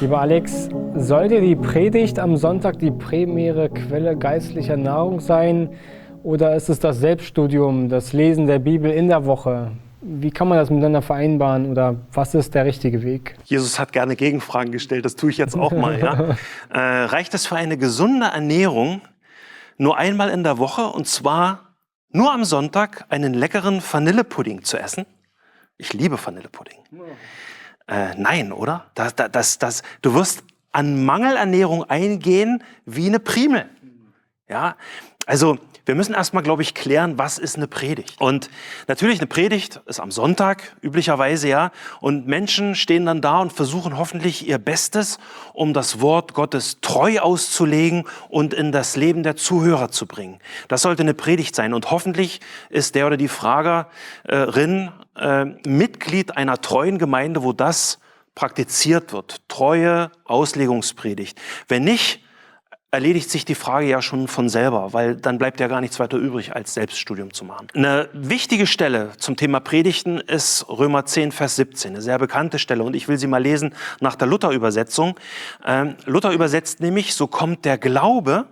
Lieber Alex, sollte die Predigt am Sonntag die primäre Quelle geistlicher Nahrung sein oder ist es das Selbststudium, das Lesen der Bibel in der Woche? Wie kann man das miteinander vereinbaren oder was ist der richtige Weg? Jesus hat gerne Gegenfragen gestellt, das tue ich jetzt auch mal. Ja? äh, reicht es für eine gesunde Ernährung nur einmal in der Woche und zwar nur am Sonntag einen leckeren Vanillepudding zu essen? Ich liebe Vanillepudding. Äh, nein, oder? Das, das, das, du wirst an Mangelernährung eingehen wie eine Primel. Ja, also wir müssen erstmal, glaube ich, klären, was ist eine Predigt. Und natürlich, eine Predigt ist am Sonntag üblicherweise, ja. Und Menschen stehen dann da und versuchen hoffentlich ihr Bestes, um das Wort Gottes treu auszulegen und in das Leben der Zuhörer zu bringen. Das sollte eine Predigt sein. Und hoffentlich ist der oder die Fragerin äh, Mitglied einer treuen Gemeinde, wo das praktiziert wird. Treue Auslegungspredigt. Wenn nicht, erledigt sich die Frage ja schon von selber, weil dann bleibt ja gar nichts weiter übrig, als Selbststudium zu machen. Eine wichtige Stelle zum Thema Predigten ist Römer 10, Vers 17, eine sehr bekannte Stelle und ich will sie mal lesen nach der Luther-Übersetzung. Ähm, Luther übersetzt nämlich, so kommt der Glaube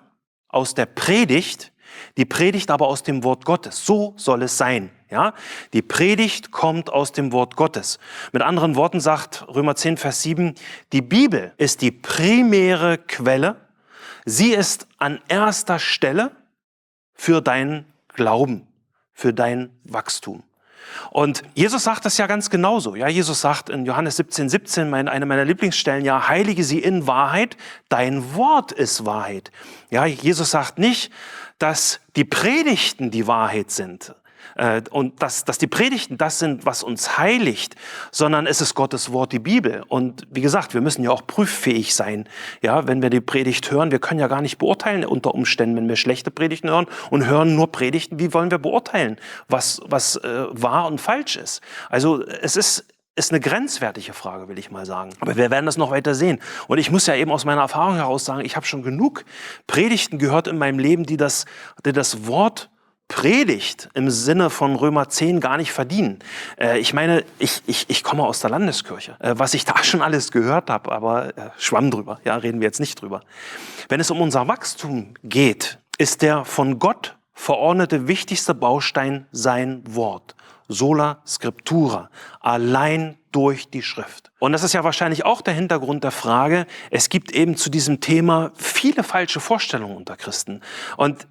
aus der Predigt, die Predigt aber aus dem Wort Gottes. So soll es sein. Ja, die Predigt kommt aus dem Wort Gottes. Mit anderen Worten sagt Römer 10, Vers 7, die Bibel ist die primäre Quelle Sie ist an erster Stelle für deinen Glauben, für dein Wachstum. Und Jesus sagt das ja ganz genauso. Ja, Jesus sagt in Johannes 17, 17, meine, eine meiner Lieblingsstellen, ja, heilige sie in Wahrheit, dein Wort ist Wahrheit. Ja, Jesus sagt nicht, dass die Predigten die Wahrheit sind, und dass, dass die Predigten das sind, was uns heiligt, sondern es ist Gottes Wort, die Bibel. Und wie gesagt, wir müssen ja auch prüffähig sein. Ja, wenn wir die Predigt hören, wir können ja gar nicht beurteilen unter Umständen, wenn wir schlechte Predigten hören und hören nur Predigten, wie wollen wir beurteilen, was, was äh, wahr und falsch ist? Also es ist ist eine grenzwertige Frage, will ich mal sagen. Aber wir werden das noch weiter sehen. Und ich muss ja eben aus meiner Erfahrung heraus sagen, ich habe schon genug Predigten gehört in meinem Leben, die das, die das Wort Predigt im Sinne von Römer 10 gar nicht verdienen. Äh, ich meine, ich, ich, ich komme aus der Landeskirche. Äh, was ich da schon alles gehört habe, aber äh, schwamm drüber, ja, reden wir jetzt nicht drüber. Wenn es um unser Wachstum geht, ist der von Gott verordnete wichtigste Baustein sein Wort. Sola Scriptura, allein durch die Schrift. Und das ist ja wahrscheinlich auch der Hintergrund der Frage, es gibt eben zu diesem Thema viele falsche Vorstellungen unter Christen. Und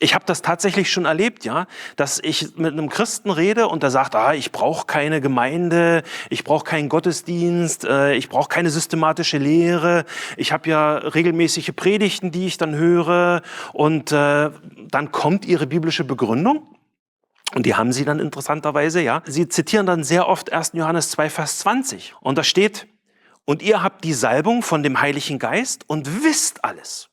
ich habe das tatsächlich schon erlebt, ja, dass ich mit einem Christen rede und der sagt, ah, ich brauche keine Gemeinde, ich brauche keinen Gottesdienst, äh, ich brauche keine systematische Lehre, ich habe ja regelmäßige Predigten, die ich dann höre und äh, dann kommt ihre biblische Begründung und die haben sie dann interessanterweise, ja. Sie zitieren dann sehr oft 1. Johannes 2, Vers 20 und da steht, und ihr habt die Salbung von dem Heiligen Geist und wisst alles.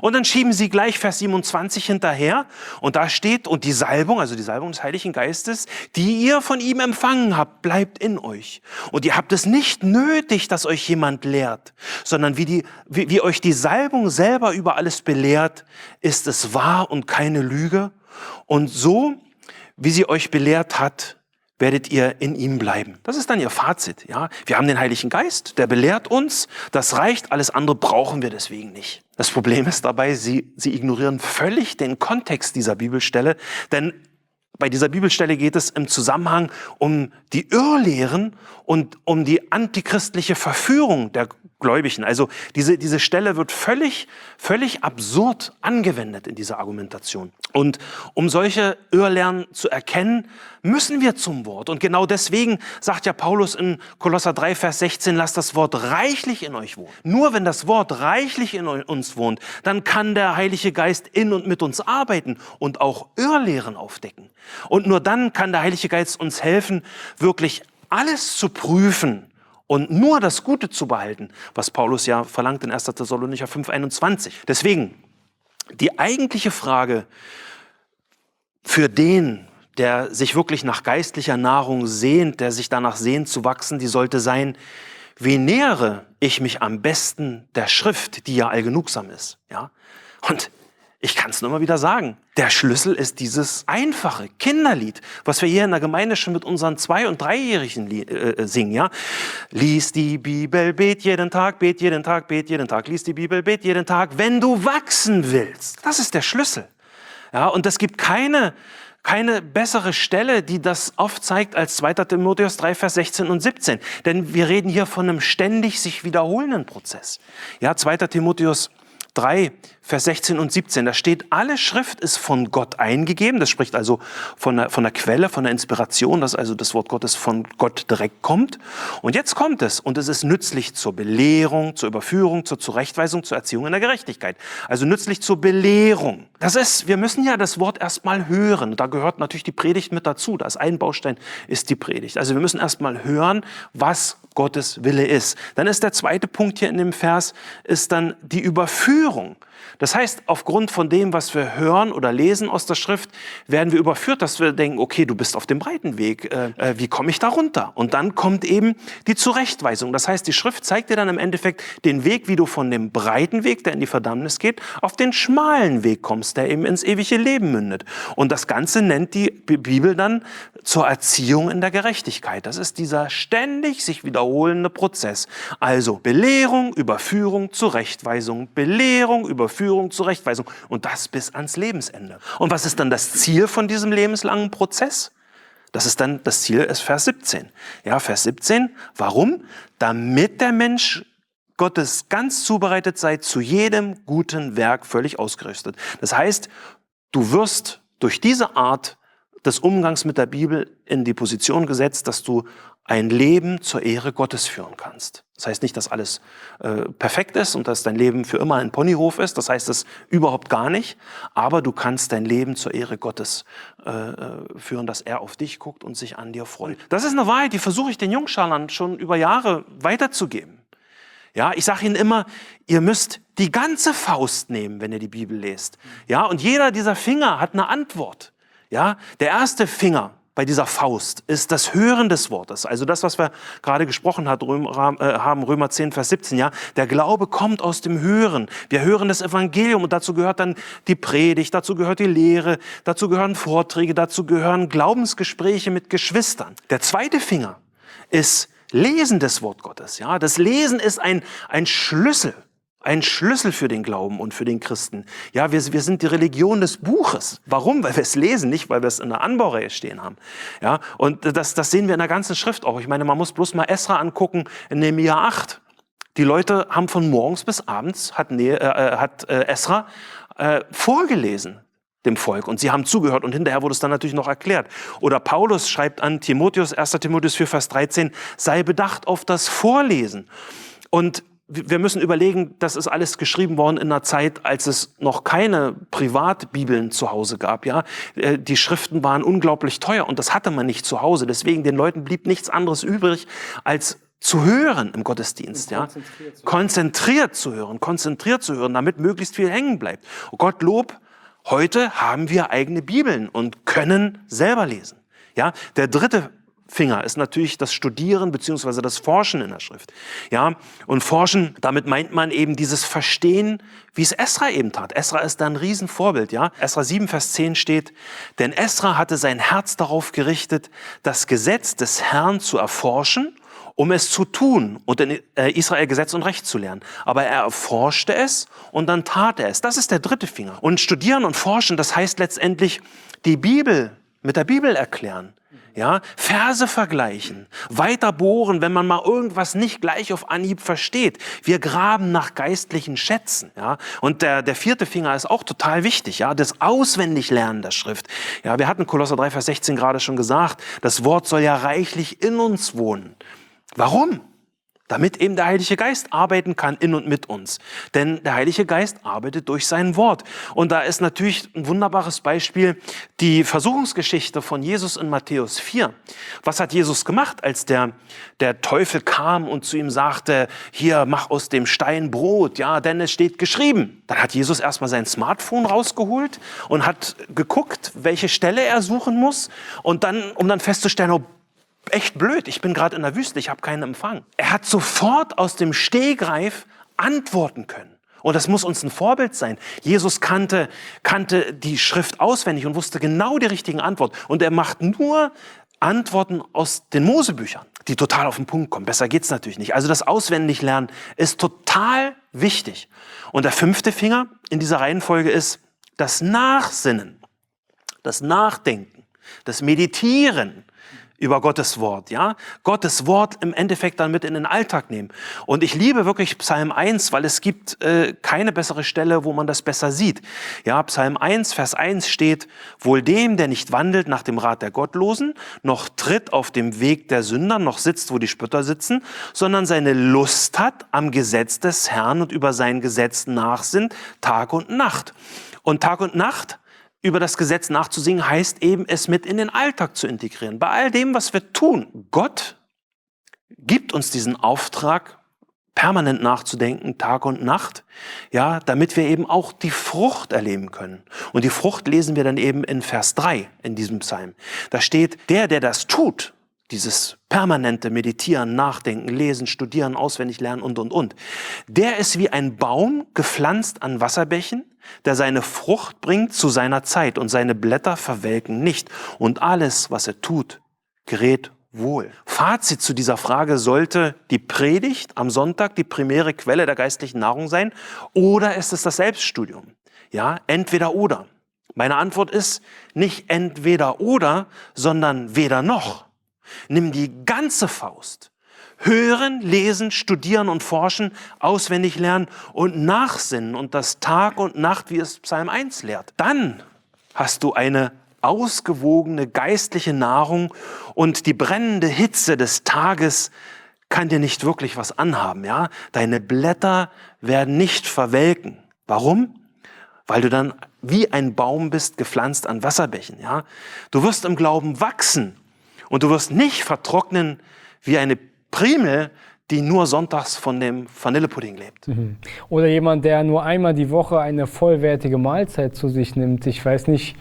Und dann schieben sie gleich Vers 27 hinterher und da steht, und die Salbung, also die Salbung des Heiligen Geistes, die ihr von ihm empfangen habt, bleibt in euch. Und ihr habt es nicht nötig, dass euch jemand lehrt, sondern wie, die, wie, wie euch die Salbung selber über alles belehrt, ist es wahr und keine Lüge. Und so, wie sie euch belehrt hat, werdet ihr in ihm bleiben. Das ist dann ihr Fazit. Ja, wir haben den Heiligen Geist, der belehrt uns. Das reicht. Alles andere brauchen wir deswegen nicht. Das Problem ist dabei, sie, sie ignorieren völlig den Kontext dieser Bibelstelle, denn bei dieser Bibelstelle geht es im Zusammenhang um die Irrlehren und um die antichristliche Verführung der Gläubigen. Also diese, diese Stelle wird völlig, völlig absurd angewendet in dieser Argumentation. Und um solche Irrlernen zu erkennen, müssen wir zum Wort. Und genau deswegen sagt ja Paulus in Kolosser 3, Vers 16, lasst das Wort reichlich in euch wohnen. Nur wenn das Wort reichlich in uns wohnt, dann kann der Heilige Geist in und mit uns arbeiten und auch Irrlehren aufdecken. Und nur dann kann der Heilige Geist uns helfen, wirklich alles zu prüfen, und nur das Gute zu behalten, was Paulus ja verlangt in 1. Thessalonicher 5,21. Deswegen, die eigentliche Frage für den, der sich wirklich nach geistlicher Nahrung sehnt, der sich danach sehnt zu wachsen, die sollte sein, wie nähere ich mich am besten der Schrift, die ja allgenugsam ist, ja? Und Ich kann es nur mal wieder sagen. Der Schlüssel ist dieses einfache Kinderlied, was wir hier in der Gemeinde schon mit unseren Zwei- und Dreijährigen äh, äh, singen, ja. Lies die Bibel, bet jeden Tag, bet jeden Tag, bet jeden Tag, lies die Bibel, bet jeden Tag, wenn du wachsen willst. Das ist der Schlüssel. Ja, und es gibt keine, keine bessere Stelle, die das aufzeigt als 2. Timotheus 3, Vers 16 und 17. Denn wir reden hier von einem ständig sich wiederholenden Prozess. Ja, 2. Timotheus 3, Vers 16 und 17. Da steht, alle Schrift ist von Gott eingegeben. Das spricht also von der, von der Quelle, von der Inspiration, dass also das Wort Gottes von Gott direkt kommt. Und jetzt kommt es und es ist nützlich zur Belehrung, zur Überführung, zur Zurechtweisung, zur Erziehung in der Gerechtigkeit. Also nützlich zur Belehrung. Das ist, wir müssen ja das Wort erstmal hören. Da gehört natürlich die Predigt mit dazu. Da ist ein Baustein, ist die Predigt. Also wir müssen erstmal hören, was Gottes Wille ist. Dann ist der zweite Punkt hier in dem Vers, ist dann die Überführung. Das heißt, aufgrund von dem, was wir hören oder lesen aus der Schrift, werden wir überführt, dass wir denken, okay, du bist auf dem breiten Weg, äh, äh, wie komme ich da runter? Und dann kommt eben die Zurechtweisung. Das heißt, die Schrift zeigt dir dann im Endeffekt den Weg, wie du von dem breiten Weg, der in die Verdammnis geht, auf den schmalen Weg kommst, der eben ins ewige Leben mündet. Und das Ganze nennt die Bibel dann zur Erziehung in der Gerechtigkeit. Das ist dieser ständig sich wiederholende Prozess. Also Belehrung, Überführung, Zurechtweisung, Belehrung, Überführung, Führung, Zurechtweisung und das bis ans Lebensende. Und was ist dann das Ziel von diesem lebenslangen Prozess? Das ist dann das Ziel ist Vers 17. Ja, Vers 17. Warum? Damit der Mensch Gottes ganz zubereitet sei, zu jedem guten Werk völlig ausgerüstet. Das heißt, du wirst durch diese Art des Umgangs mit der Bibel in die Position gesetzt, dass du ein Leben zur Ehre Gottes führen kannst. Das heißt nicht, dass alles äh, perfekt ist und dass dein Leben für immer ein Ponyhof ist. Das heißt es überhaupt gar nicht. Aber du kannst dein Leben zur Ehre Gottes äh, äh, führen, dass er auf dich guckt und sich an dir freut. Das ist eine Wahrheit, die versuche ich den Jungschalern schon über Jahre weiterzugeben. Ja, ich sage ihnen immer, ihr müsst die ganze Faust nehmen, wenn ihr die Bibel lest. Ja, und jeder dieser Finger hat eine Antwort. Ja, der erste Finger bei dieser Faust ist das Hören des Wortes. Also das, was wir gerade gesprochen äh, haben, Römer 10, Vers 17. Ja, der Glaube kommt aus dem Hören. Wir hören das Evangelium und dazu gehört dann die Predigt, dazu gehört die Lehre, dazu gehören Vorträge, dazu gehören Glaubensgespräche mit Geschwistern. Der zweite Finger ist Lesen des Wort Gottes. Ja, das Lesen ist ein, ein Schlüssel ein Schlüssel für den Glauben und für den Christen. Ja, wir, wir sind die Religion des Buches. Warum? Weil wir es lesen, nicht weil wir es in der Anbaureihe stehen haben. Ja, und das, das sehen wir in der ganzen Schrift auch. Ich meine, man muss bloß mal Esra angucken in Nehemiah 8. Die Leute haben von morgens bis abends, hat, ne, äh, hat äh, Esra äh, vorgelesen dem Volk und sie haben zugehört und hinterher wurde es dann natürlich noch erklärt. Oder Paulus schreibt an Timotheus, 1. Timotheus 4, Vers 13, sei bedacht auf das Vorlesen. Und wir müssen überlegen, das ist alles geschrieben worden in einer Zeit, als es noch keine Privatbibeln zu Hause gab. Ja, äh, die Schriften waren unglaublich teuer und das hatte man nicht zu Hause. Deswegen den Leuten blieb nichts anderes übrig, als zu hören im Gottesdienst, ja, konzentriert zu, konzentriert zu hören, konzentriert zu hören, damit möglichst viel hängen bleibt. Und Gottlob, heute haben wir eigene Bibeln und können selber lesen. Ja, der dritte Finger ist natürlich das Studieren beziehungsweise das Forschen in der Schrift. Ja, und Forschen, damit meint man eben dieses Verstehen, wie es Esra eben tat. Esra ist da ein Riesenvorbild, ja. Esra 7, Vers 10 steht, denn Esra hatte sein Herz darauf gerichtet, das Gesetz des Herrn zu erforschen, um es zu tun und in äh, Israel Gesetz und Recht zu lernen. Aber er erforschte es und dann tat er es. Das ist der dritte Finger. Und studieren und forschen, das heißt letztendlich die Bibel mit der Bibel erklären. Ja, Verse vergleichen, weiter bohren, wenn man mal irgendwas nicht gleich auf Anhieb versteht. Wir graben nach geistlichen Schätzen. Ja, und der, der vierte Finger ist auch total wichtig. Ja, das Auswendiglernen der Schrift. Ja, wir hatten Kolosser 3, Vers 16 gerade schon gesagt. Das Wort soll ja reichlich in uns wohnen. Warum? Damit eben der Heilige Geist arbeiten kann in und mit uns. Denn der Heilige Geist arbeitet durch sein Wort. Und da ist natürlich ein wunderbares Beispiel die Versuchungsgeschichte von Jesus in Matthäus 4. Was hat Jesus gemacht, als der, der Teufel kam und zu ihm sagte, hier, mach aus dem Stein Brot, ja, denn es steht geschrieben. Dann hat Jesus erstmal sein Smartphone rausgeholt und hat geguckt, welche Stelle er suchen muss und dann, um dann festzustellen, oh, echt blöd, ich bin gerade in der Wüste, ich habe keinen Empfang. Er hat sofort aus dem Stehgreif antworten können. Und das muss uns ein Vorbild sein. Jesus kannte, kannte die Schrift auswendig und wusste genau die richtigen Antworten. Und er macht nur Antworten aus den Mosebüchern, die total auf den Punkt kommen. Besser geht's natürlich nicht. Also das Auswendiglernen ist total wichtig. Und der fünfte Finger in dieser Reihenfolge ist das Nachsinnen, das Nachdenken, das Meditieren, über Gottes Wort, ja? Gottes Wort im Endeffekt dann mit in den Alltag nehmen. Und ich liebe wirklich Psalm 1, weil es gibt äh, keine bessere Stelle, wo man das besser sieht. Ja, Psalm 1, Vers 1 steht, wohl dem, der nicht wandelt nach dem Rat der Gottlosen, noch tritt auf dem Weg der Sünder, noch sitzt, wo die Spötter sitzen, sondern seine Lust hat am Gesetz des Herrn und über sein Gesetz nachsinnt, Tag und Nacht. Und Tag und Nacht über das Gesetz nachzusingen, heißt eben, es mit in den Alltag zu integrieren. Bei all dem, was wir tun, Gott gibt uns diesen Auftrag, permanent nachzudenken, Tag und Nacht, ja, damit wir eben auch die Frucht erleben können. Und die Frucht lesen wir dann eben in Vers 3 in diesem Psalm. Da steht, der, der das tut, dieses permanente Meditieren, Nachdenken, Lesen, Studieren, auswendig lernen und, und, und. Der ist wie ein Baum gepflanzt an Wasserbächen, der seine Frucht bringt zu seiner Zeit und seine Blätter verwelken nicht. Und alles, was er tut, gerät wohl. Fazit zu dieser Frage sollte die Predigt am Sonntag die primäre Quelle der geistlichen Nahrung sein oder ist es das Selbststudium? Ja, entweder oder. Meine Antwort ist nicht entweder oder, sondern weder noch. Nimm die ganze Faust. Hören, lesen, studieren und forschen, auswendig lernen und nachsinnen und das Tag und Nacht, wie es Psalm 1 lehrt. Dann hast du eine ausgewogene geistliche Nahrung und die brennende Hitze des Tages kann dir nicht wirklich was anhaben, ja? Deine Blätter werden nicht verwelken. Warum? Weil du dann wie ein Baum bist, gepflanzt an Wasserbächen, ja? Du wirst im Glauben wachsen und du wirst nicht vertrocknen wie eine Primel, die nur sonntags von dem Vanillepudding lebt. Mhm. Oder jemand, der nur einmal die Woche eine vollwertige Mahlzeit zu sich nimmt. Ich weiß nicht,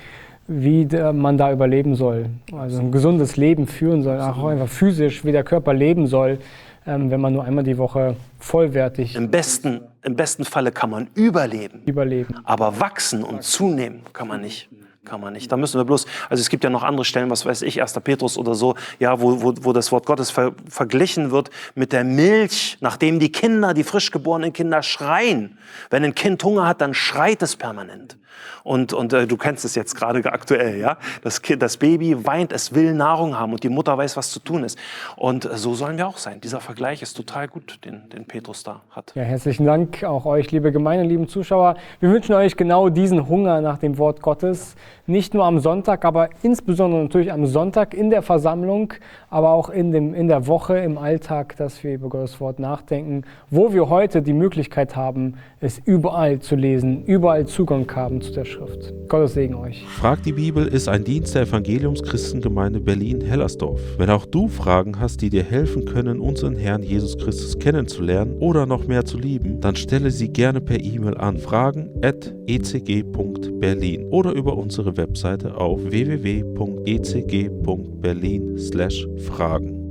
wie man da überleben soll. Also ein gesundes Leben führen soll, auch einfach physisch, wie der Körper leben soll, ähm, wenn man nur einmal die Woche vollwertig. Im besten, Im besten Falle kann man überleben. Überleben. Aber wachsen und zunehmen kann man nicht kann man nicht. Da müssen wir bloß, also es gibt ja noch andere Stellen, was weiß ich, 1. Petrus oder so, ja, wo, wo, wo das Wort Gottes ver, verglichen wird mit der Milch, nachdem die Kinder, die frisch geborenen Kinder schreien. Wenn ein Kind Hunger hat, dann schreit es permanent. Und, und äh, du kennst es jetzt gerade aktuell, ja? Das, kind, das Baby weint, es will Nahrung haben und die Mutter weiß, was zu tun ist. Und äh, so sollen wir auch sein. Dieser Vergleich ist total gut, den, den Petrus da hat. Ja, herzlichen Dank auch euch, liebe Gemeinde, lieben Zuschauer. Wir wünschen euch genau diesen Hunger nach dem Wort Gottes. Nicht nur am Sonntag, aber insbesondere natürlich am Sonntag in der Versammlung, aber auch in, dem, in der Woche, im Alltag, dass wir über Gottes Wort nachdenken, wo wir heute die Möglichkeit haben, es überall zu lesen, überall Zugang haben zu der Schrift. Gottes Segen euch. Frag die Bibel ist ein Dienst der Evangeliumschristengemeinde Berlin-Hellersdorf. Wenn auch du Fragen hast, die dir helfen können, unseren Herrn Jesus Christus kennenzulernen oder noch mehr zu lieben, dann stelle sie gerne per E-Mail an fragen.ecg.berlin oder über unsere Webseite auf www.ecg.berlin/fragen.